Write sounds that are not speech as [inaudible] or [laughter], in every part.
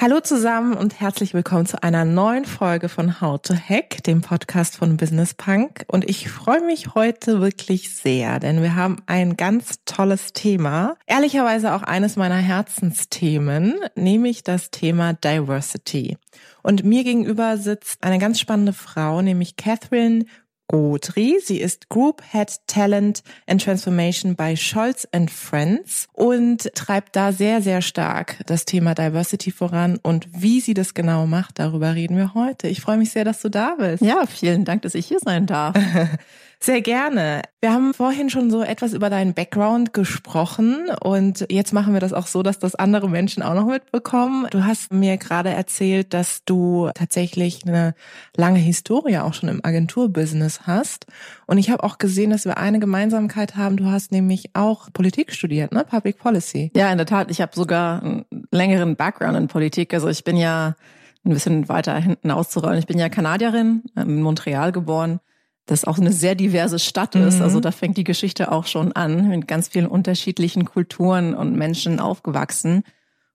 Hallo zusammen und herzlich willkommen zu einer neuen Folge von How to Hack, dem Podcast von Business Punk. Und ich freue mich heute wirklich sehr, denn wir haben ein ganz tolles Thema. Ehrlicherweise auch eines meiner Herzensthemen, nämlich das Thema Diversity. Und mir gegenüber sitzt eine ganz spannende Frau, nämlich Catherine Godri. Sie ist Group Head Talent and Transformation bei Scholz Friends und treibt da sehr, sehr stark das Thema Diversity voran. Und wie sie das genau macht, darüber reden wir heute. Ich freue mich sehr, dass du da bist. Ja, vielen Dank, dass ich hier sein darf. [laughs] Sehr gerne. Wir haben vorhin schon so etwas über deinen Background gesprochen und jetzt machen wir das auch so, dass das andere Menschen auch noch mitbekommen. Du hast mir gerade erzählt, dass du tatsächlich eine lange Historie auch schon im Agenturbusiness hast und ich habe auch gesehen, dass wir eine Gemeinsamkeit haben. Du hast nämlich auch Politik studiert, ne? Public Policy. Ja, in der Tat. Ich habe sogar einen längeren Background in Politik. Also ich bin ja ein bisschen weiter hinten auszurollen. Ich bin ja Kanadierin, in Montreal geboren das auch eine sehr diverse Stadt ist. Mhm. Also da fängt die Geschichte auch schon an, mit ganz vielen unterschiedlichen Kulturen und Menschen aufgewachsen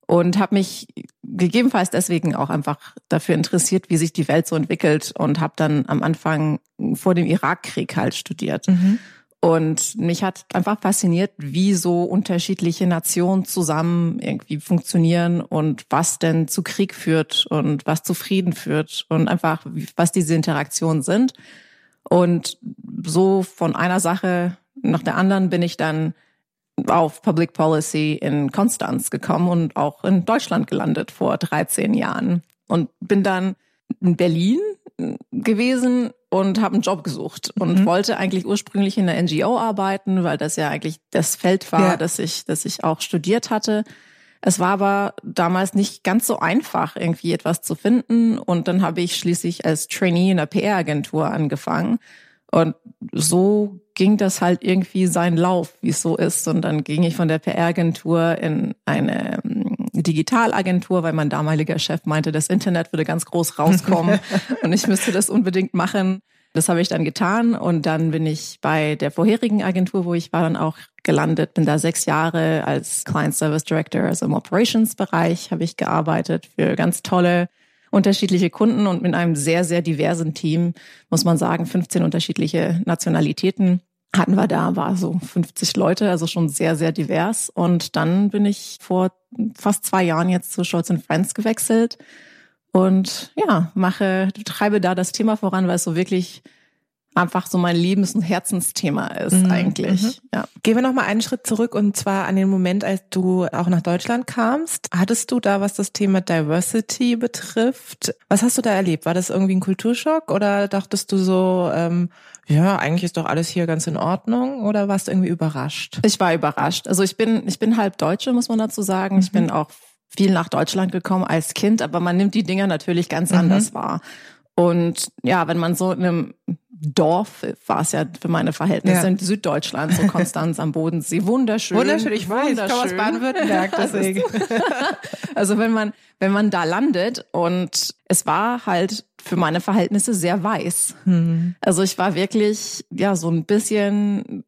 und habe mich gegebenenfalls deswegen auch einfach dafür interessiert, wie sich die Welt so entwickelt und habe dann am Anfang vor dem Irakkrieg halt studiert. Mhm. Und mich hat einfach fasziniert, wie so unterschiedliche Nationen zusammen irgendwie funktionieren und was denn zu Krieg führt und was zu Frieden führt und einfach, was diese Interaktionen sind. Und so von einer Sache nach der anderen bin ich dann auf Public Policy in Konstanz gekommen und auch in Deutschland gelandet vor 13 Jahren und bin dann in Berlin gewesen und habe einen Job gesucht und mhm. wollte eigentlich ursprünglich in der NGO arbeiten, weil das ja eigentlich das Feld war, ja. das ich das ich auch studiert hatte. Es war aber damals nicht ganz so einfach, irgendwie etwas zu finden. Und dann habe ich schließlich als Trainee in einer PR-Agentur angefangen. Und so ging das halt irgendwie seinen Lauf, wie es so ist. Und dann ging ich von der PR-Agentur in eine ähm, Digitalagentur, weil mein damaliger Chef meinte, das Internet würde ganz groß rauskommen [laughs] und ich müsste das unbedingt machen. Das habe ich dann getan und dann bin ich bei der vorherigen Agentur, wo ich war, dann auch gelandet. Bin da sechs Jahre als Client Service Director, also im Operations-Bereich habe ich gearbeitet für ganz tolle unterschiedliche Kunden und mit einem sehr, sehr diversen Team, muss man sagen, 15 unterschiedliche Nationalitäten hatten wir da, war so 50 Leute, also schon sehr, sehr divers. Und dann bin ich vor fast zwei Jahren jetzt zu Scholz Friends gewechselt und ja, mache, treibe da das Thema voran, weil es so wirklich einfach so mein Lebens- und Herzensthema ist mhm. eigentlich. Mhm. Ja. Gehen wir noch mal einen Schritt zurück und zwar an den Moment, als du auch nach Deutschland kamst. Hattest du da, was das Thema Diversity betrifft, was hast du da erlebt? War das irgendwie ein Kulturschock oder dachtest du so, ähm, ja, eigentlich ist doch alles hier ganz in Ordnung oder warst du irgendwie überrascht? Ich war überrascht. Also ich bin, ich bin halb Deutsche, muss man dazu sagen. Mhm. Ich bin auch viel nach Deutschland gekommen als Kind, aber man nimmt die Dinger natürlich ganz mhm. anders wahr. Und ja, wenn man so in einem Dorf war es ja für meine Verhältnisse ja. in Süddeutschland, so Konstanz am Bodensee. Wunderschön. Wunderschön, ich weiß, ich komme aus Baden-Württemberg, [laughs] deswegen. also wenn man, wenn man da landet und es war halt für meine Verhältnisse sehr weiß. Mhm. Also ich war wirklich, ja, so ein bisschen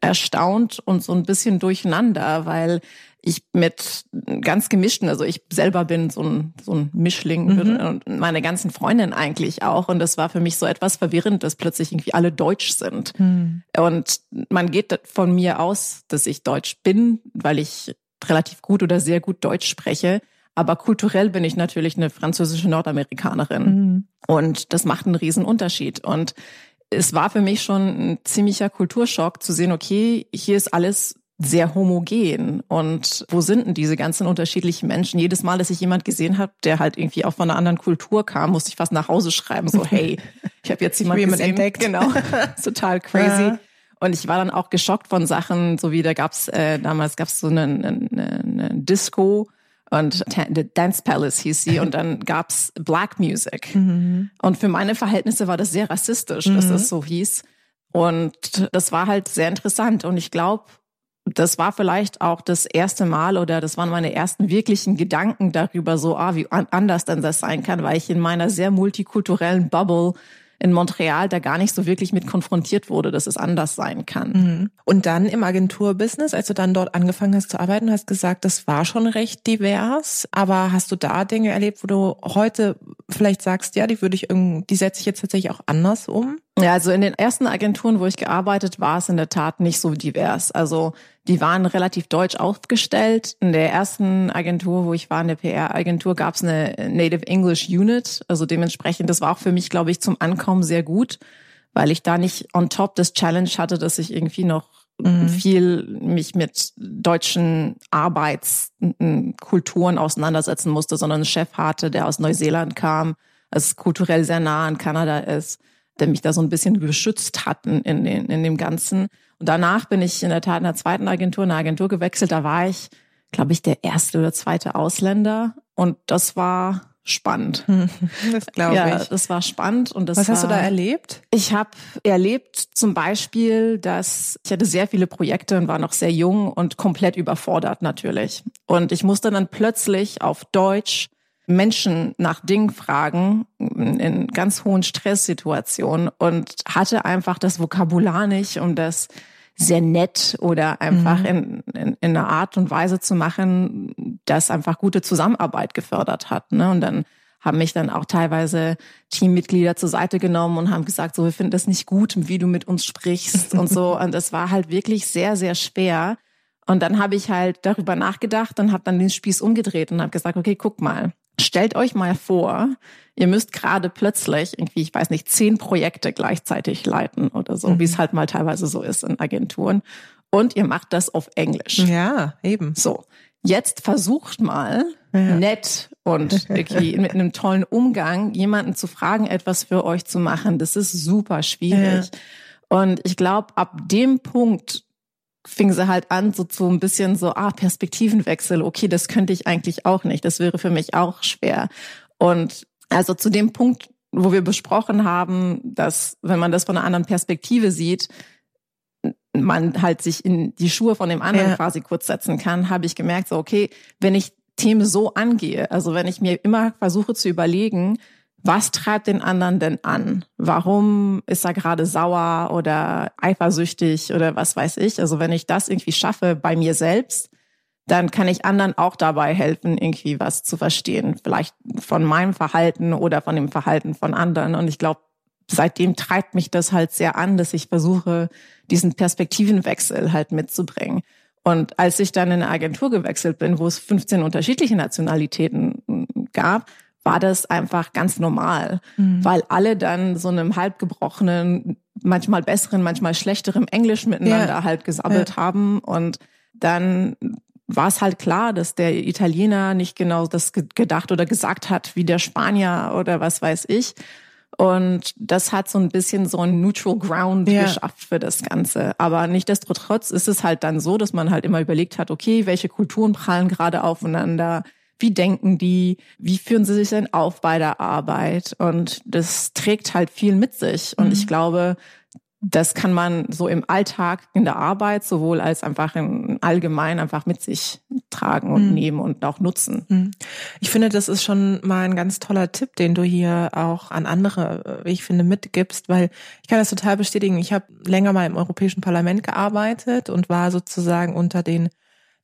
erstaunt und so ein bisschen durcheinander, weil ich mit ganz gemischten, also ich selber bin so ein, so ein Mischling mhm. und meine ganzen Freundinnen eigentlich auch. Und das war für mich so etwas verwirrend, dass plötzlich irgendwie alle deutsch sind. Mhm. Und man geht von mir aus, dass ich deutsch bin, weil ich relativ gut oder sehr gut Deutsch spreche. Aber kulturell bin ich natürlich eine französische Nordamerikanerin. Mhm. Und das macht einen riesen Unterschied. Und es war für mich schon ein ziemlicher Kulturschock zu sehen, okay, hier ist alles sehr homogen. Und wo sind denn diese ganzen unterschiedlichen Menschen? Jedes Mal, dass ich jemand gesehen habe, der halt irgendwie auch von einer anderen Kultur kam, musste ich fast nach Hause schreiben, so hey, ich habe jetzt jemand gesehen. entdeckt. Genau, [laughs] total crazy. Ja. Und ich war dann auch geschockt von Sachen, so wie da gab's äh, damals gab's so eine, eine, eine Disco und The Dance Palace hieß sie und dann gab's Black Music. Mhm. Und für meine Verhältnisse war das sehr rassistisch, dass das so hieß. Und das war halt sehr interessant und ich glaube, das war vielleicht auch das erste Mal oder das waren meine ersten wirklichen Gedanken darüber, so, ah, wie anders denn das sein kann, weil ich in meiner sehr multikulturellen Bubble in Montreal da gar nicht so wirklich mit konfrontiert wurde, dass es anders sein kann. Mhm. Und dann im Agenturbusiness, als du dann dort angefangen hast zu arbeiten, hast gesagt, das war schon recht divers. Aber hast du da Dinge erlebt, wo du heute vielleicht sagst, ja, die würde ich irgendwie, die setze ich jetzt tatsächlich auch anders um? Ja, also in den ersten Agenturen, wo ich gearbeitet, war es in der Tat nicht so divers. Also die waren relativ deutsch aufgestellt. In der ersten Agentur, wo ich war, in der PR-Agentur, gab es eine Native English Unit. Also dementsprechend, das war auch für mich, glaube ich, zum Ankommen sehr gut, weil ich da nicht on top des Challenge hatte, dass ich irgendwie noch mhm. viel mich mit deutschen Arbeitskulturen auseinandersetzen musste, sondern einen Chef hatte, der aus Neuseeland kam, es kulturell sehr nah an Kanada ist der mich da so ein bisschen beschützt hatten in, in, in dem Ganzen. Und danach bin ich in der Tat in der zweiten Agentur, in eine Agentur gewechselt. Da war ich, glaube ich, der erste oder zweite Ausländer. Und das war spannend. [laughs] Das glaube ja, ich. das war spannend. Und das Was war, hast du da erlebt? Ich habe erlebt zum Beispiel, dass ich hatte sehr viele Projekte und war noch sehr jung und komplett überfordert natürlich. Und ich musste dann plötzlich auf Deutsch Menschen nach Dingen fragen in ganz hohen Stresssituationen und hatte einfach das Vokabular nicht, um das sehr nett oder einfach mhm. in, in, in einer Art und Weise zu machen, das einfach gute Zusammenarbeit gefördert hat. Ne? Und dann haben mich dann auch teilweise Teammitglieder zur Seite genommen und haben gesagt, so, wir finden das nicht gut, wie du mit uns sprichst und so. [laughs] Und es war halt wirklich sehr, sehr schwer. Und dann habe ich halt darüber nachgedacht und habe dann den Spieß umgedreht und habe gesagt, okay, guck mal, Stellt euch mal vor, ihr müsst gerade plötzlich irgendwie, ich weiß nicht, zehn Projekte gleichzeitig leiten oder so, mhm. wie es halt mal teilweise so ist in Agenturen. Und ihr macht das auf Englisch. Ja, eben. So. Jetzt versucht mal ja. nett und irgendwie [laughs] mit einem tollen Umgang jemanden zu fragen, etwas für euch zu machen. Das ist super schwierig. Ja. Und ich glaube, ab dem Punkt fing sie halt an, so zu ein bisschen so, ah, Perspektivenwechsel, okay, das könnte ich eigentlich auch nicht. Das wäre für mich auch schwer. Und also zu dem Punkt, wo wir besprochen haben, dass wenn man das von einer anderen Perspektive sieht, man halt sich in die Schuhe von dem anderen ja. quasi kurz setzen kann, habe ich gemerkt, so, okay, wenn ich Themen so angehe, also wenn ich mir immer versuche zu überlegen, was treibt den anderen denn an? Warum ist er gerade sauer oder eifersüchtig oder was weiß ich? Also wenn ich das irgendwie schaffe bei mir selbst, dann kann ich anderen auch dabei helfen, irgendwie was zu verstehen. Vielleicht von meinem Verhalten oder von dem Verhalten von anderen. Und ich glaube, seitdem treibt mich das halt sehr an, dass ich versuche, diesen Perspektivenwechsel halt mitzubringen. Und als ich dann in eine Agentur gewechselt bin, wo es 15 unterschiedliche Nationalitäten gab, war das einfach ganz normal, mhm. weil alle dann so einem halbgebrochenen, manchmal besseren, manchmal schlechteren Englisch miteinander ja. halt gesabbelt ja. haben und dann war es halt klar, dass der Italiener nicht genau das gedacht oder gesagt hat wie der Spanier oder was weiß ich. Und das hat so ein bisschen so ein Neutral Ground ja. geschafft für das Ganze. Aber nichtdestotrotz ist es halt dann so, dass man halt immer überlegt hat, okay, welche Kulturen prallen gerade aufeinander? Wie denken die? Wie führen sie sich denn auf bei der Arbeit? Und das trägt halt viel mit sich. Und mhm. ich glaube, das kann man so im Alltag in der Arbeit sowohl als einfach im Allgemein einfach mit sich tragen und mhm. nehmen und auch nutzen. Mhm. Ich finde, das ist schon mal ein ganz toller Tipp, den du hier auch an andere, wie ich finde, mitgibst, weil ich kann das total bestätigen. Ich habe länger mal im Europäischen Parlament gearbeitet und war sozusagen unter den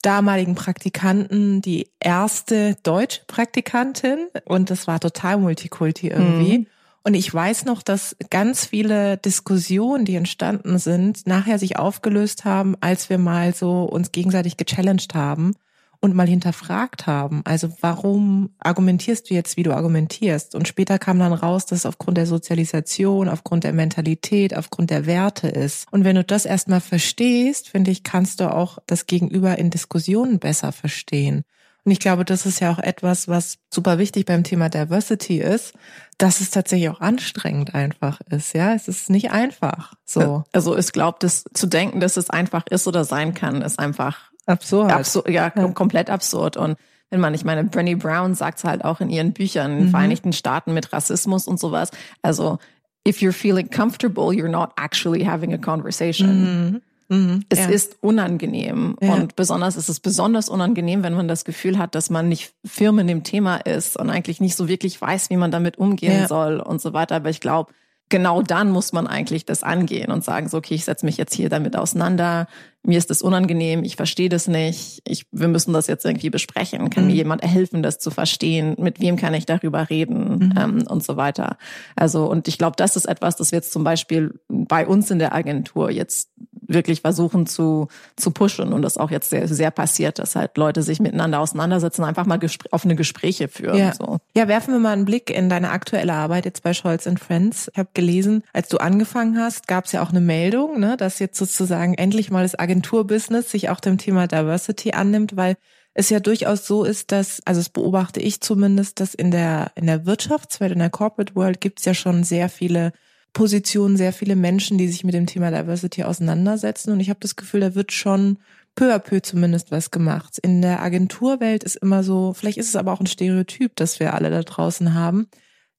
damaligen Praktikanten die erste deutsche Praktikantin und das war total Multikulti irgendwie. Mhm. Und ich weiß noch, dass ganz viele Diskussionen, die entstanden sind, nachher sich aufgelöst haben, als wir mal so uns gegenseitig gechallenged haben und mal hinterfragt haben. Also warum argumentierst du jetzt, wie du argumentierst? Und später kam dann raus, dass es aufgrund der Sozialisation, aufgrund der Mentalität, aufgrund der Werte ist. Und wenn du das erstmal verstehst, finde ich, kannst du auch das Gegenüber in Diskussionen besser verstehen. Und ich glaube, das ist ja auch etwas, was super wichtig beim Thema Diversity ist, dass es tatsächlich auch anstrengend einfach ist. Ja, es ist nicht einfach. So. Also ich glaube, das zu denken, dass es einfach ist oder sein kann, ist einfach Absurd. Absurd, ja, ja, komplett absurd. Und wenn man, ich meine, Brené Brown sagt es halt auch in ihren Büchern, in den mhm. Vereinigten Staaten mit Rassismus und sowas. Also, if you're feeling comfortable, you're not actually having a conversation. Mhm. Mhm, es ja. ist unangenehm. Ja. Und besonders ist es besonders unangenehm, wenn man das Gefühl hat, dass man nicht firm in dem Thema ist und eigentlich nicht so wirklich weiß, wie man damit umgehen ja. soll und so weiter. Aber ich glaube, genau dann muss man eigentlich das angehen und sagen, so, okay, ich setze mich jetzt hier damit auseinander, mir ist das unangenehm, ich verstehe das nicht, ich, wir müssen das jetzt irgendwie besprechen. Kann mhm. mir jemand helfen, das zu verstehen? Mit wem kann ich darüber reden? Mhm. Ähm, und so weiter. Also, und ich glaube, das ist etwas, das wir jetzt zum Beispiel bei uns in der Agentur jetzt wirklich versuchen zu, zu pushen und das auch jetzt sehr, sehr passiert, dass halt Leute sich miteinander auseinandersetzen, einfach mal gespr offene Gespräche führen. Ja. So. ja, werfen wir mal einen Blick in deine aktuelle Arbeit jetzt bei Scholz Friends. Ich habe gelesen, als du angefangen hast, gab es ja auch eine Meldung, ne, dass jetzt sozusagen endlich mal das Agenturbusiness sich auch dem Thema Diversity annimmt, weil es ja durchaus so ist, dass, also das beobachte ich zumindest, dass in der, in der Wirtschaftswelt, in der Corporate World gibt es ja schon sehr viele Positionen sehr viele Menschen, die sich mit dem Thema Diversity auseinandersetzen. Und ich habe das Gefühl, da wird schon peu à peu zumindest was gemacht. In der Agenturwelt ist immer so, vielleicht ist es aber auch ein Stereotyp, das wir alle da draußen haben,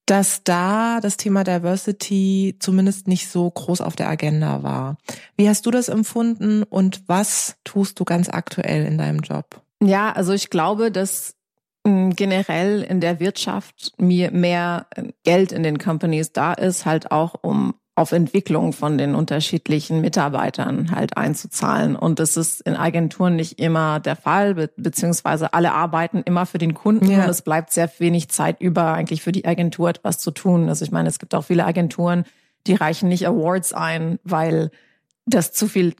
dass da das Thema Diversity zumindest nicht so groß auf der Agenda war. Wie hast du das empfunden und was tust du ganz aktuell in deinem Job? Ja, also ich glaube, dass generell in der Wirtschaft mir mehr äh, Geld in den Companies da ist, halt auch um auf Entwicklung von den unterschiedlichen Mitarbeitern halt einzuzahlen. Und das ist in Agenturen nicht immer der Fall, be beziehungsweise alle arbeiten immer für den Kunden ja. und es bleibt sehr wenig Zeit über, eigentlich für die Agentur etwas zu tun. Also ich meine, es gibt auch viele Agenturen, die reichen nicht Awards ein, weil das zu viel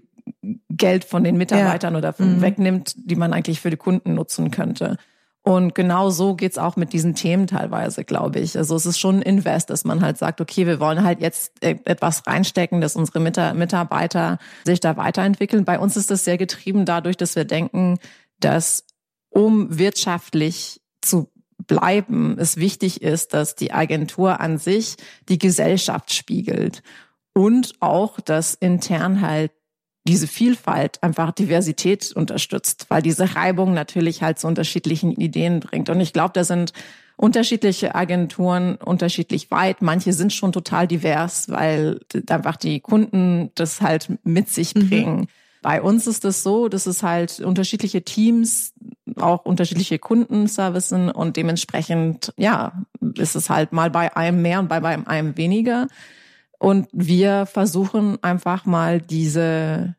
Geld von den Mitarbeitern ja. oder mhm. wegnimmt, die man eigentlich für die Kunden nutzen könnte. Und genau so geht's auch mit diesen Themen teilweise, glaube ich. Also es ist schon ein Invest, dass man halt sagt, okay, wir wollen halt jetzt e-, etwas reinstecken, dass unsere Mitarbeiter sich da weiterentwickeln. Bei uns ist das sehr getrieben dadurch, dass wir denken, dass um wirtschaftlich zu bleiben, es wichtig ist, dass die Agentur an sich die Gesellschaft spiegelt und auch, dass intern halt diese Vielfalt einfach Diversität unterstützt, weil diese Reibung natürlich halt zu unterschiedlichen Ideen bringt. Und ich glaube, da sind unterschiedliche Agenturen unterschiedlich weit. Manche sind schon total divers, weil einfach die Kunden das halt mit sich mhm. bringen. Mhm. Bei uns ist es so, dass es halt unterschiedliche Teams, auch unterschiedliche Kundenservicen und dementsprechend, ja, ist es halt mal bei einem mehr und bei einem weniger. Und wir versuchen einfach mal diese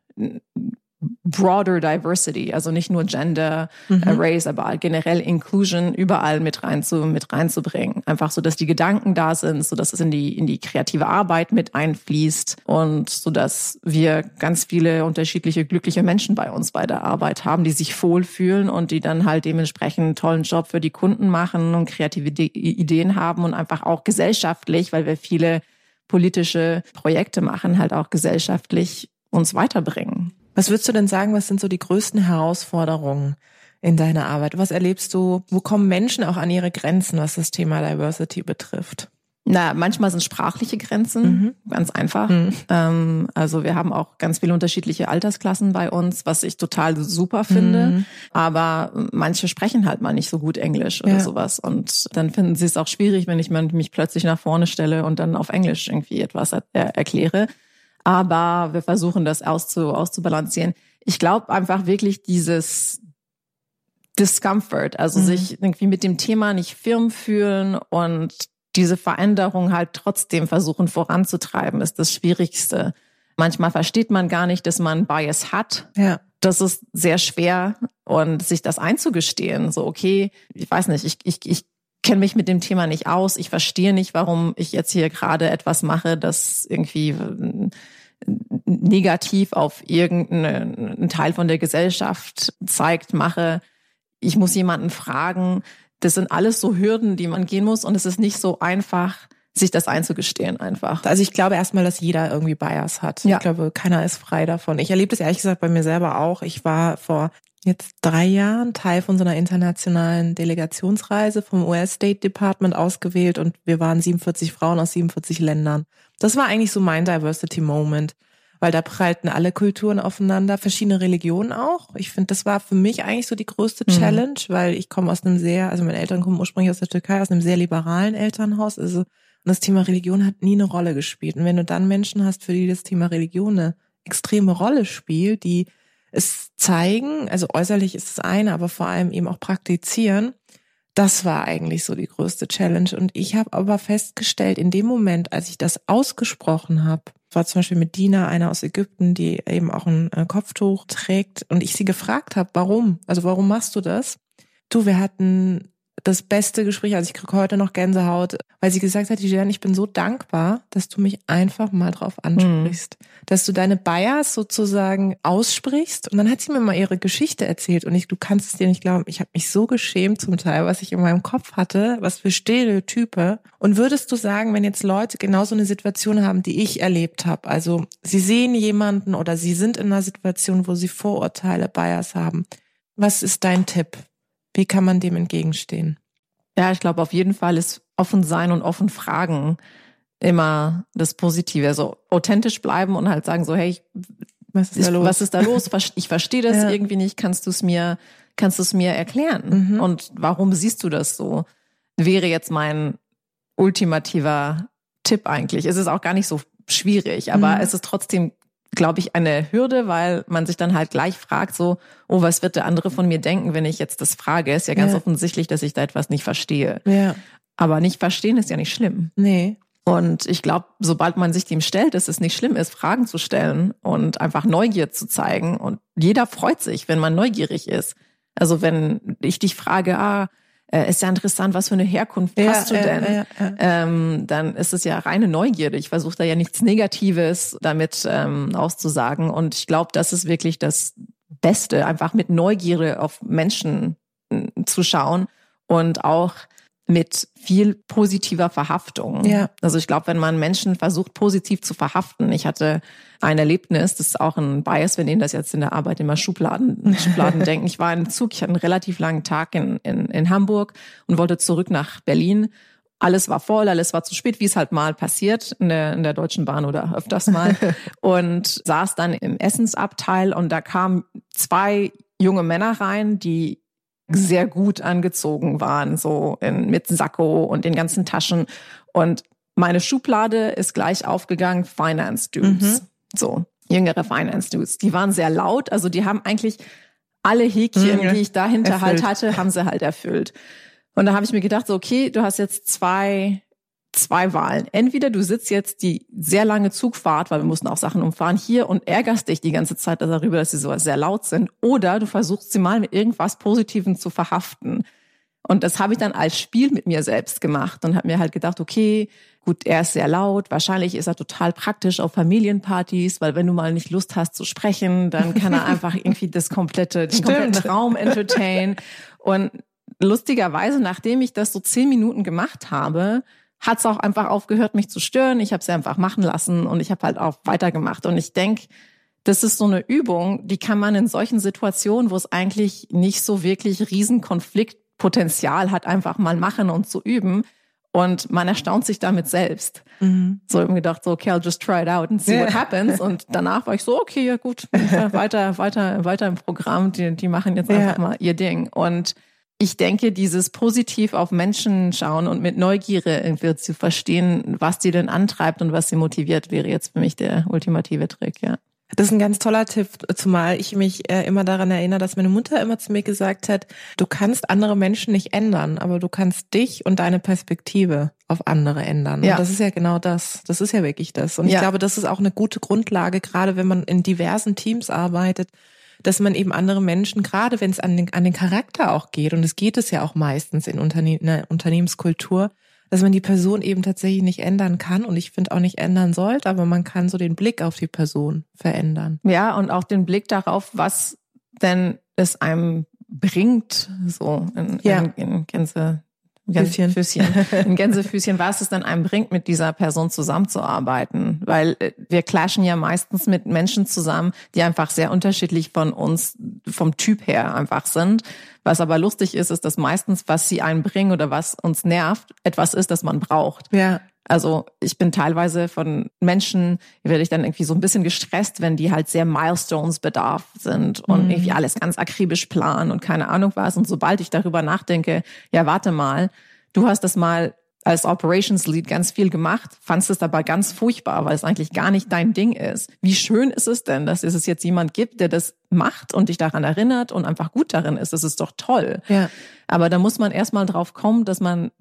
broader diversity, also nicht nur Gender, mhm. Race, aber generell Inclusion überall mit rein zu, mit reinzubringen. Einfach so, dass die Gedanken da sind, so dass es in die, in die kreative Arbeit mit einfließt und so dass wir ganz viele unterschiedliche glückliche Menschen bei uns bei der Arbeit haben, die sich wohlfühlen und die dann halt dementsprechend einen tollen Job für die Kunden machen und kreative Ideen haben und einfach auch gesellschaftlich, weil wir viele politische Projekte machen, halt auch gesellschaftlich uns weiterbringen. Was würdest du denn sagen, was sind so die größten Herausforderungen in deiner Arbeit? Was erlebst du? Wo kommen Menschen auch an ihre Grenzen, was das Thema Diversity betrifft? Na, manchmal sind sprachliche Grenzen, mhm. ganz einfach. Mhm. Ähm, also wir haben auch ganz viele unterschiedliche Altersklassen bei uns, was ich total super finde. Mhm. Aber manche sprechen halt mal nicht so gut Englisch oder ja. sowas. Und dann finden sie es auch schwierig, wenn ich mich plötzlich nach vorne stelle und dann auf Englisch irgendwie etwas er erkläre. Aber wir versuchen das auszu auszubalancieren. Ich glaube einfach wirklich dieses Discomfort, also mhm. sich irgendwie mit dem Thema nicht firm fühlen und diese Veränderung halt trotzdem versuchen voranzutreiben, ist das Schwierigste. Manchmal versteht man gar nicht, dass man Bias hat. Ja. Das ist sehr schwer und sich das einzugestehen. So, okay, ich weiß nicht, ich, ich, ich kenne mich mit dem Thema nicht aus. Ich verstehe nicht, warum ich jetzt hier gerade etwas mache, das irgendwie äh, negativ auf irgendeinen Teil von der Gesellschaft zeigt, mache. Ich muss jemanden fragen, das sind alles so Hürden, die man gehen muss und es ist nicht so einfach, sich das einzugestehen einfach. Also ich glaube erstmal, dass jeder irgendwie Bias hat. Ja. Ich glaube, keiner ist frei davon. Ich erlebe das ehrlich gesagt bei mir selber auch. Ich war vor jetzt drei Jahren Teil von so einer internationalen Delegationsreise vom US State Department ausgewählt und wir waren 47 Frauen aus 47 Ländern. Das war eigentlich so mein Diversity Moment. Weil da prallten alle Kulturen aufeinander, verschiedene Religionen auch. Ich finde, das war für mich eigentlich so die größte mhm. Challenge, mhm. weil ich komme aus einem sehr, also meine Eltern kommen ursprünglich aus der Türkei, aus einem sehr liberalen Elternhaus. Also und das Thema Religion hat nie eine Rolle gespielt. Und wenn du dann Menschen hast, für die das Thema Religion eine extreme Rolle spielt, die es zeigen, also äußerlich ist es eine, aber vor allem eben auch praktizieren, das war eigentlich so die größte Challenge. Und ich habe aber festgestellt, in dem Moment, als ich das ausgesprochen habe, war zum Beispiel mit Dina, einer aus Ägypten, die eben auch ein äh, Kopftuch trägt, und ich sie gefragt habe, warum? Also warum machst du das? Du, wir hatten das beste Gespräch, also ich kriege heute noch Gänsehaut, weil sie gesagt hat, Jan, ich bin so dankbar, dass du mich einfach mal drauf ansprichst, mhm. dass du deine Bias sozusagen aussprichst und dann hat sie mir mal ihre Geschichte erzählt und ich, du kannst es dir nicht glauben, ich habe mich so geschämt zum Teil, was ich in meinem Kopf hatte, was für Stereotype und würdest du sagen, wenn jetzt Leute genau so eine Situation haben, die ich erlebt habe, also sie sehen jemanden oder sie sind in einer Situation, wo sie Vorurteile, Bias haben, was ist dein Tipp? Wie kann man dem entgegenstehen? Ja, ich glaube, auf jeden Fall ist offen sein und offen fragen immer das Positive. Also authentisch bleiben und halt sagen so, hey, was ist da los? Was ist da los? [laughs] Ich verstehe das ja. irgendwie nicht. Kannst du es mir, kannst du es mir erklären? Mhm. Und warum siehst du das so? Wäre jetzt mein ultimativer Tipp eigentlich. Es ist auch gar nicht so schwierig, aber mhm. es ist trotzdem glaube ich, eine Hürde, weil man sich dann halt gleich fragt, so, oh, was wird der andere von mir denken, wenn ich jetzt das frage? Ist ja ganz ja. offensichtlich, dass ich da etwas nicht verstehe. Ja. Aber nicht verstehen ist ja nicht schlimm. Nee. Und ich glaube, sobald man sich dem stellt, dass es nicht schlimm ist, Fragen zu stellen und einfach Neugier zu zeigen. Und jeder freut sich, wenn man neugierig ist. Also wenn ich dich frage, ah, äh, ist ja interessant, was für eine Herkunft ja, hast du denn? Ja, ja, ähm, dann ist es ja reine Neugierde. Ich versuche da ja nichts Negatives damit ähm, auszusagen. Und ich glaube, das ist wirklich das Beste, einfach mit Neugierde auf Menschen äh, zu schauen und auch mit viel positiver Verhaftung. Ja. Also ich glaube, wenn man Menschen versucht, positiv zu verhaften, ich hatte ein Erlebnis, das ist auch ein Bias, wenn Ihnen das jetzt in der Arbeit immer Schubladen, [laughs] Schubladen denken. Ich war im Zug, ich hatte einen relativ langen Tag in, in, in Hamburg und wollte zurück nach Berlin. Alles war voll, alles war zu spät, wie es halt mal passiert in der, in der Deutschen Bahn oder öfters mal. [laughs] und saß dann im Essensabteil und da kamen zwei junge Männer rein, die sehr gut angezogen waren, so in, mit Sakko und den ganzen Taschen. Und meine Schublade ist gleich aufgegangen, Finance Dudes. Mhm. So, jüngere Finance Dudes. Die waren sehr laut, also die haben eigentlich alle Häkchen, mhm. die ich dahinter halt hatte, haben sie halt erfüllt. Und da habe ich mir gedacht, so, okay, du hast jetzt zwei zwei Wahlen. Entweder du sitzt jetzt die sehr lange Zugfahrt, weil wir mussten auch Sachen umfahren, hier und ärgerst dich die ganze Zeit darüber, dass sie so sehr laut sind, oder du versuchst sie mal mit irgendwas Positivem zu verhaften. Und das habe ich dann als Spiel mit mir selbst gemacht und habe mir halt gedacht, okay, gut, er ist sehr laut, wahrscheinlich ist er total praktisch auf Familienpartys, weil wenn du mal nicht Lust hast zu sprechen, dann kann er [laughs] einfach irgendwie das komplette, den kompletten Raum entertain. Und lustigerweise, nachdem ich das so zehn Minuten gemacht habe, hat es auch einfach aufgehört, mich zu stören. Ich habe sie einfach machen lassen und ich habe halt auch weitergemacht. Und ich denk, das ist so eine Übung, die kann man in solchen Situationen, wo es eigentlich nicht so wirklich Riesenkonfliktpotenzial hat, einfach mal machen und zu üben. Und man erstaunt sich damit selbst. Mhm. So irgendwie gedacht, so, okay, I'll just try it out and see yeah. what happens. Und [laughs] danach war ich so, okay, ja gut, weiter, weiter, weiter im Programm. Die, die machen jetzt einfach yeah. mal ihr Ding. Und ich denke, dieses positiv auf Menschen schauen und mit Neugierde irgendwie zu verstehen, was die denn antreibt und was sie motiviert, wäre jetzt für mich der ultimative Trick, ja. Das ist ein ganz toller Tipp, zumal ich mich äh, immer daran erinnere, dass meine Mutter immer zu mir gesagt hat, du kannst andere Menschen nicht ändern, aber du kannst dich und deine Perspektive auf andere ändern. Ja. Und das ist ja genau das. Das ist ja wirklich das. Und ich ja. glaube, das ist auch eine gute Grundlage, gerade wenn man in diversen Teams arbeitet, dass man eben andere Menschen, gerade wenn es an den, an den Charakter auch geht, und es geht es ja auch meistens in, Unterne in Unternehmenskultur, dass man die Person eben tatsächlich nicht ändern kann und ich finde auch nicht ändern sollte, aber man kann so den Blick auf die Person verändern. Ja, und auch den Blick darauf, was denn es einem bringt, so in, ja. in, in Gänse Füßchen. Füßchen. [laughs] Ein Gänsefüßchen, was es dann einem bringt, mit dieser Person zusammenzuarbeiten. Weil äh, wir clashen ja meistens mit Menschen zusammen, die einfach sehr unterschiedlich von uns, vom Typ her einfach sind. Was aber lustig ist, ist, dass meistens, was sie einbringen oder was uns nervt, etwas ist, das man braucht. Ja. Also ich bin teilweise von Menschen, werde ich dann irgendwie so ein bisschen gestresst, wenn die halt sehr Milestones bedarf sind und mhm. irgendwie alles ganz akribisch planen und keine Ahnung was. Und sobald ich darüber nachdenke, ja, warte mal, du hast das mal als Operations Lead ganz viel gemacht, fandst es aber ganz furchtbar, weil es eigentlich gar nicht dein Ding ist. Wie schön ist es denn, dass es jetzt jemand gibt, der das macht und dich daran erinnert und einfach gut darin ist? Das ist doch toll. Ja. Aber da muss man erstmal drauf kommen, dass man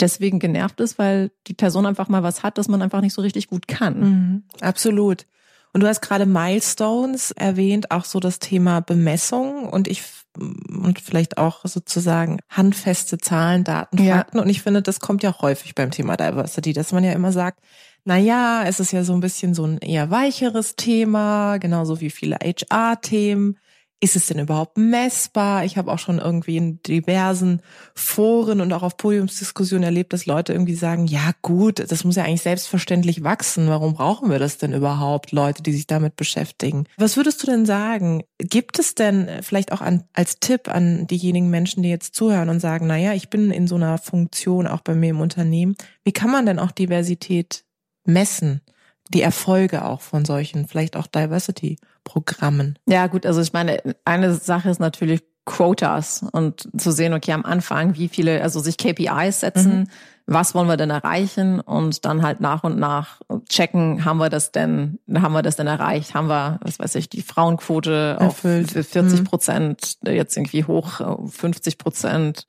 deswegen genervt ist, weil die Person einfach mal was hat, das man einfach nicht so richtig gut kann. Mhm, absolut. Und du hast gerade Milestones erwähnt, auch so das Thema Bemessung und ich und vielleicht auch sozusagen handfeste Zahlen, Daten, Fakten. Ja. Und ich finde, das kommt ja häufig beim Thema Diversity, dass man ja immer sagt, na ja, es ist ja so ein bisschen so ein eher weicheres Thema, genauso wie viele HR-Themen ist es denn überhaupt messbar? Ich habe auch schon irgendwie in diversen Foren und auch auf Podiumsdiskussionen erlebt, dass Leute irgendwie sagen, ja gut, das muss ja eigentlich selbstverständlich wachsen. Warum brauchen wir das denn überhaupt, Leute, die sich damit beschäftigen? Was würdest du denn sagen? Gibt es denn vielleicht auch an, als Tipp an diejenigen Menschen, die jetzt zuhören und sagen, na ja, ich bin in so einer Funktion auch bei mir im Unternehmen. Wie kann man denn auch Diversität messen? Die Erfolge auch von solchen, vielleicht auch Diversity Programmen? Ja, gut, also ich meine, eine Sache ist natürlich Quotas und zu sehen, okay, am Anfang, wie viele, also sich KPIs setzen, mhm. was wollen wir denn erreichen und dann halt nach und nach checken, haben wir das denn, haben wir das denn erreicht? Haben wir, was weiß ich, die Frauenquote Erfüllt. auf 40 mhm. Prozent, mhm. jetzt irgendwie hoch 50 Prozent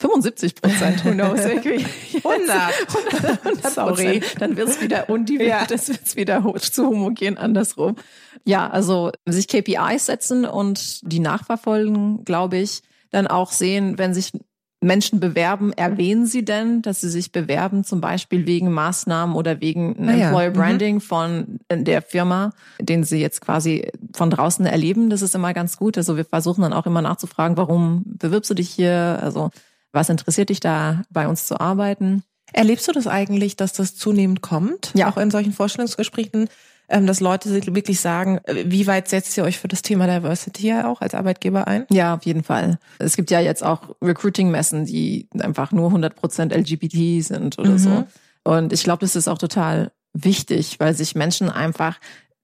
75 Prozent, who knows, [laughs] irgendwie. 100. 100 [laughs] Sorry. Dann wird es wieder undivers, ja. das wird wieder zu homogen andersrum. Ja, also sich KPIs setzen und die nachverfolgen, glaube ich, dann auch sehen, wenn sich Menschen bewerben, erwähnen sie denn, dass sie sich bewerben, zum Beispiel wegen Maßnahmen oder wegen ah, Employer ja. Branding mhm. von der Firma, den sie jetzt quasi von draußen erleben. Das ist immer ganz gut. Also wir versuchen dann auch immer nachzufragen, warum bewirbst du dich hier? Also was interessiert dich da, bei uns zu arbeiten? Erlebst du das eigentlich, dass das zunehmend kommt? Ja. Auch in solchen Vorstellungsgesprächen, ähm, dass Leute wirklich sagen, äh, wie weit setzt ihr euch für das Thema Diversity auch als Arbeitgeber ein? Ja, auf jeden Fall. Es gibt ja jetzt auch Recruiting-Messen, die einfach nur 100 Prozent LGBT sind oder mhm. so. Und ich glaube, das ist auch total wichtig, weil sich Menschen einfach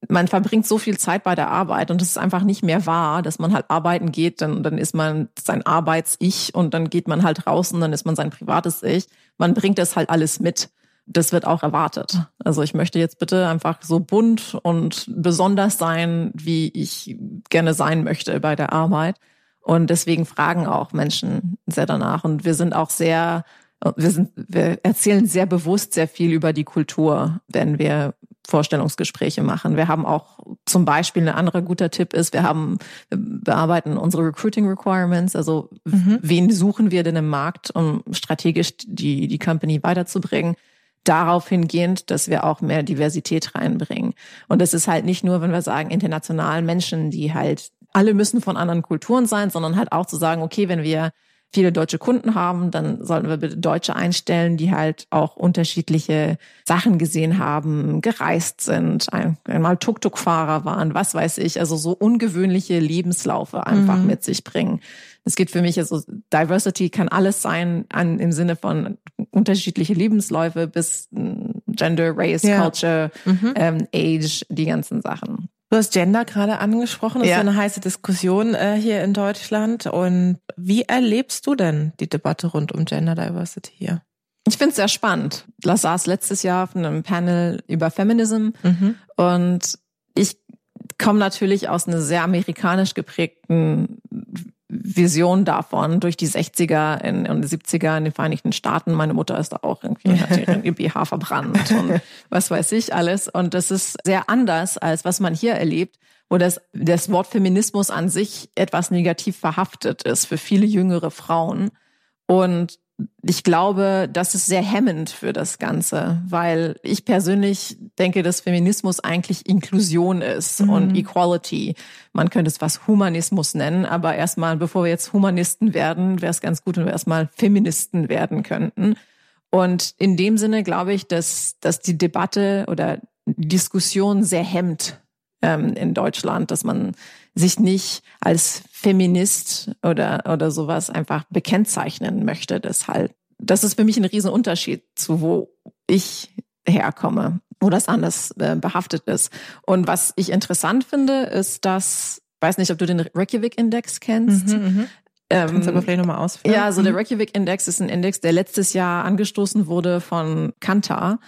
man verbringt so viel Zeit bei der Arbeit und es ist einfach nicht mehr wahr, dass man halt arbeiten geht, dann, dann ist man sein Arbeits-Ich und dann geht man halt raus und dann ist man sein privates Ich. Man bringt das halt alles mit. Das wird auch erwartet. Also ich möchte jetzt bitte einfach so bunt und besonders sein, wie ich gerne sein möchte bei der Arbeit. Und deswegen fragen auch Menschen sehr danach. Und wir sind auch sehr wir, sind, wir erzählen sehr bewusst sehr viel über die Kultur, denn wir Vorstellungsgespräche machen. Wir haben auch zum Beispiel ein anderer guter Tipp ist, wir haben, wir bearbeiten unsere Recruiting Requirements, also mhm. wen suchen wir denn im Markt, um strategisch die, die Company weiterzubringen. Darauf hingehend, dass wir auch mehr Diversität reinbringen. Und es ist halt nicht nur, wenn wir sagen, internationalen Menschen, die halt alle müssen von anderen Kulturen sein, sondern halt auch zu sagen, okay, wenn wir viele deutsche Kunden haben, dann sollten wir bitte Deutsche einstellen, die halt auch unterschiedliche Sachen gesehen haben, gereist sind, einmal Tuk-Tuk-Fahrer waren, was weiß ich, also so ungewöhnliche Lebenslaufe einfach mhm. mit sich bringen. Es geht für mich, also Diversity kann alles sein, an, im Sinne von unterschiedliche Lebensläufe bis hm, Gender, Race, ja. Culture, mhm. ähm, Age, die ganzen Sachen. Du hast Gender gerade angesprochen. Das ja. ist eine heiße Diskussion äh, hier in Deutschland. Und wie erlebst du denn die Debatte rund um Gender Diversity hier? Ich finde es sehr spannend. Ich saß letztes Jahr auf einem Panel über Feminism mhm. und ich komme natürlich aus einer sehr amerikanisch geprägten Vision davon durch die 60er in, und 70er in den Vereinigten Staaten. Meine Mutter ist da auch irgendwie, hat ihren BH verbrannt und was weiß ich alles. Und das ist sehr anders, als was man hier erlebt, wo das, das Wort Feminismus an sich etwas negativ verhaftet ist für viele jüngere Frauen. Und ich glaube, das ist sehr hemmend für das Ganze, weil ich persönlich denke, dass Feminismus eigentlich Inklusion ist mhm. und Equality. Man könnte es was Humanismus nennen, aber erstmal, bevor wir jetzt Humanisten werden, wäre es ganz gut, wenn wir erstmal Feministen werden könnten. Und in dem Sinne glaube ich, dass, dass die Debatte oder Diskussion sehr hemmt ähm, in Deutschland, dass man sich nicht als Feminist oder, oder sowas einfach bekennzeichnen möchte. Deshalb, das ist für mich ein Riesenunterschied zu wo, ich herkomme, wo das anders äh, behaftet ist. Und was ich interessant finde, ist, dass, weiß nicht, ob du den Reykjavik-Index kennst. Mhm, mhm. Ähm, Kannst du aber vielleicht nochmal ausführen? Ja, also der mhm. Reykjavik-Index ist ein Index, der letztes Jahr angestoßen wurde von Kantar.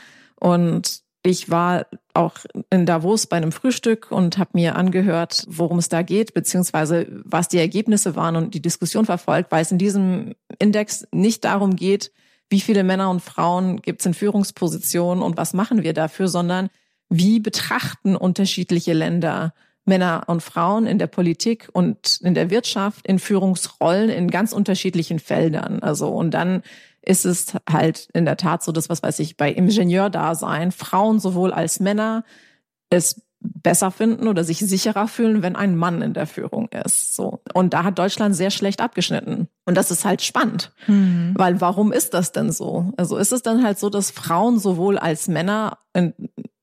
Und ich war auch in Davos bei einem Frühstück und habe mir angehört, worum es da geht, beziehungsweise was die Ergebnisse waren und die Diskussion verfolgt, weil es in diesem Index nicht darum geht, wie viele Männer und Frauen gibt es in Führungspositionen und was machen wir dafür, sondern wie betrachten unterschiedliche Länder Männer und Frauen in der Politik und in der Wirtschaft, in Führungsrollen in ganz unterschiedlichen Feldern. Also und dann ist es halt in der Tat so, dass was weiß ich bei Ingenieurdasein Frauen sowohl als Männer es besser finden oder sich sicherer fühlen, wenn ein Mann in der Führung ist. So. Und da hat Deutschland sehr schlecht abgeschnitten. Und das ist halt spannend. Mhm. Weil warum ist das denn so? Also ist es dann halt so, dass Frauen sowohl als Männer in,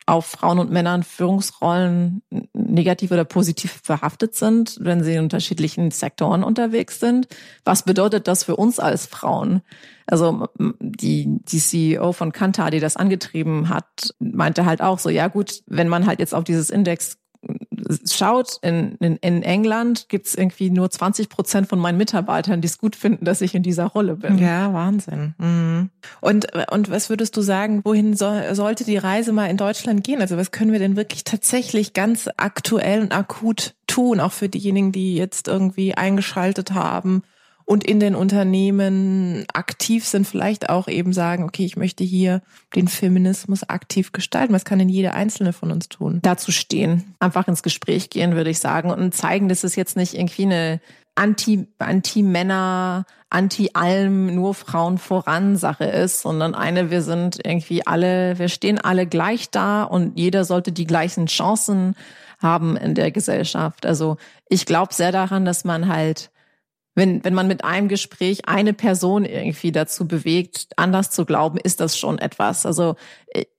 auf Frauen und Männern Führungsrollen negativ oder positiv verhaftet sind, wenn sie in unterschiedlichen Sektoren unterwegs sind. Was bedeutet das für uns als Frauen? Also die, die CEO von Kantar, die das angetrieben hat, meinte halt auch so, ja gut, wenn man halt jetzt auf dieses Index schaut, in, in, in England gibt's irgendwie nur 20 Prozent von meinen Mitarbeitern, die es gut finden, dass ich in dieser Rolle bin. Ja, Wahnsinn. Mhm. Und, und was würdest du sagen, wohin soll, sollte die Reise mal in Deutschland gehen? Also was können wir denn wirklich tatsächlich ganz aktuell und akut tun, auch für diejenigen, die jetzt irgendwie eingeschaltet haben und in den Unternehmen aktiv sind, vielleicht auch eben sagen, okay, ich möchte hier den Feminismus aktiv gestalten. Was kann denn jede einzelne von uns tun? Dazu stehen, einfach ins Gespräch gehen, würde ich sagen, und zeigen, dass es jetzt nicht irgendwie eine Anti, Anti-Männer, Anti-Allem, nur Frauen voran Sache ist, sondern eine, wir sind irgendwie alle, wir stehen alle gleich da und jeder sollte die gleichen Chancen haben in der Gesellschaft. Also ich glaube sehr daran, dass man halt wenn, wenn man mit einem Gespräch eine Person irgendwie dazu bewegt, anders zu glauben, ist das schon etwas. Also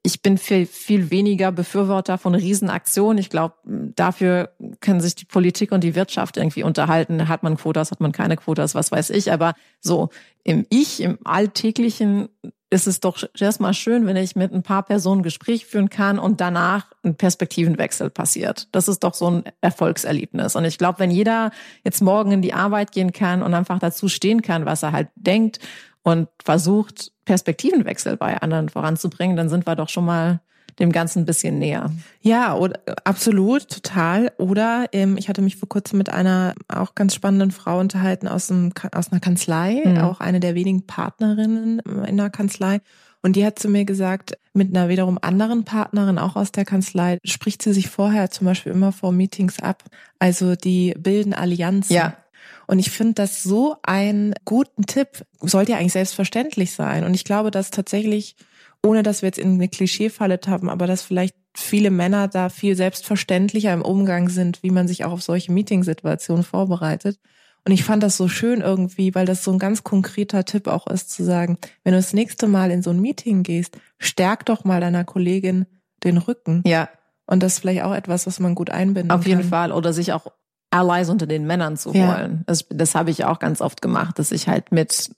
ich bin viel, viel weniger Befürworter von Riesenaktionen. Ich glaube, dafür können sich die Politik und die Wirtschaft irgendwie unterhalten. Hat man Quotas, hat man keine Quotas, was weiß ich. Aber so im Ich, im Alltäglichen ist es doch erstmal schön, wenn ich mit ein paar Personen Gespräch führen kann und danach ein Perspektivenwechsel passiert. Das ist doch so ein Erfolgserlebnis. Und ich glaube, wenn jeder jetzt morgen in die Arbeit gehen kann und einfach dazu stehen kann, was er halt denkt und versucht, Perspektivenwechsel bei anderen voranzubringen, dann sind wir doch schon mal dem Ganzen ein bisschen näher. Ja, oder, absolut, total. Oder ähm, ich hatte mich vor kurzem mit einer auch ganz spannenden Frau unterhalten aus, einem, aus einer Kanzlei, mhm. auch eine der wenigen Partnerinnen in der Kanzlei. Und die hat zu mir gesagt, mit einer wiederum anderen Partnerin, auch aus der Kanzlei, spricht sie sich vorher zum Beispiel immer vor Meetings ab. Also die bilden Allianzen. Ja. Und ich finde das so einen guten Tipp, sollte ja eigentlich selbstverständlich sein. Und ich glaube, dass tatsächlich ohne dass wir jetzt in eine Klischeefalle tappen, aber dass vielleicht viele Männer da viel selbstverständlicher im Umgang sind, wie man sich auch auf solche Meetingsituationen vorbereitet. Und ich fand das so schön irgendwie, weil das so ein ganz konkreter Tipp auch ist, zu sagen, wenn du das nächste Mal in so ein Meeting gehst, stärk doch mal deiner Kollegin den Rücken. Ja. Und das ist vielleicht auch etwas, was man gut einbinden Auf jeden kann. Fall. Oder sich auch Allies unter den Männern zu ja. holen. Das, das habe ich auch ganz oft gemacht, dass ich halt mit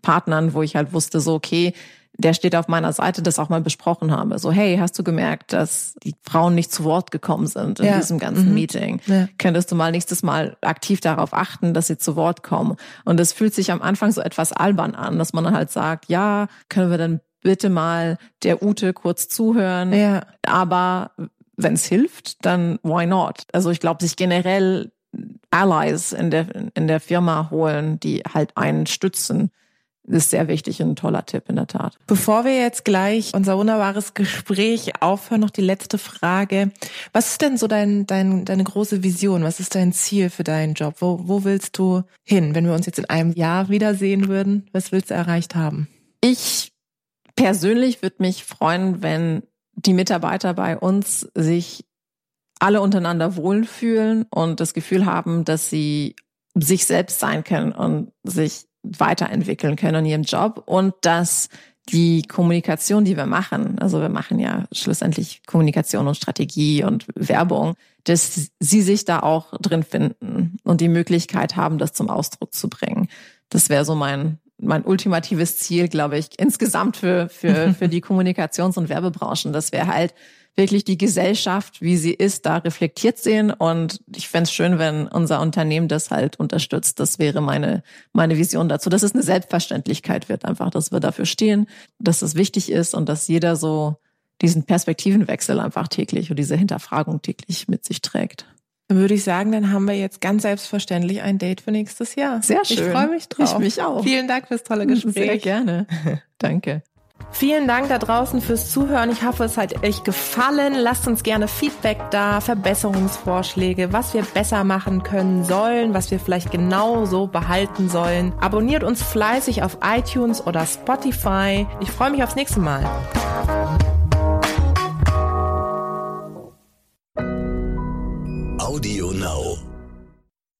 Partnern, wo ich halt wusste, so, okay, der steht auf meiner Seite, das auch mal besprochen habe. So, hey, hast du gemerkt, dass die Frauen nicht zu Wort gekommen sind in ja. diesem ganzen mhm. Meeting? Ja. Könntest du mal nächstes Mal aktiv darauf achten, dass sie zu Wort kommen? Und es fühlt sich am Anfang so etwas albern an, dass man dann halt sagt, ja, können wir dann bitte mal der Ute kurz zuhören? Ja. Aber wenn es hilft, dann why not? Also ich glaube, sich generell Allies in der, in der Firma holen, die halt einen stützen, ist sehr wichtig und ein toller Tipp in der Tat. Bevor wir jetzt gleich unser wunderbares Gespräch aufhören, noch die letzte Frage. Was ist denn so dein, dein, deine große Vision? Was ist dein Ziel für deinen Job? Wo, wo willst du hin? Wenn wir uns jetzt in einem Jahr wiedersehen würden, was willst du erreicht haben? Ich persönlich würde mich freuen, wenn die Mitarbeiter bei uns sich alle untereinander wohlfühlen und das Gefühl haben, dass sie sich selbst sein können und sich weiterentwickeln können in ihrem Job und dass die Kommunikation, die wir machen, also wir machen ja schlussendlich Kommunikation und Strategie und Werbung, dass sie sich da auch drin finden und die Möglichkeit haben, das zum Ausdruck zu bringen. Das wäre so mein mein ultimatives Ziel, glaube ich, insgesamt für, für, [laughs] für die Kommunikations- und Werbebranchen, dass wir halt wirklich die Gesellschaft, wie sie ist, da reflektiert sehen. Und ich fände es schön, wenn unser Unternehmen das halt unterstützt. Das wäre meine, meine Vision dazu. Dass es eine Selbstverständlichkeit wird, einfach, dass wir dafür stehen, dass es wichtig ist und dass jeder so diesen Perspektivenwechsel einfach täglich und diese Hinterfragung täglich mit sich trägt. Dann würde ich sagen, dann haben wir jetzt ganz selbstverständlich ein Date für nächstes Jahr. Sehr schön. Ich freue mich drauf. Ich mich auch. Vielen Dank fürs tolle Gespräch. Sehr gerne. [laughs] Danke. Vielen Dank da draußen fürs Zuhören. Ich hoffe, es hat euch gefallen. Lasst uns gerne Feedback da, Verbesserungsvorschläge, was wir besser machen können sollen, was wir vielleicht genau so behalten sollen. Abonniert uns fleißig auf iTunes oder Spotify. Ich freue mich aufs nächste Mal.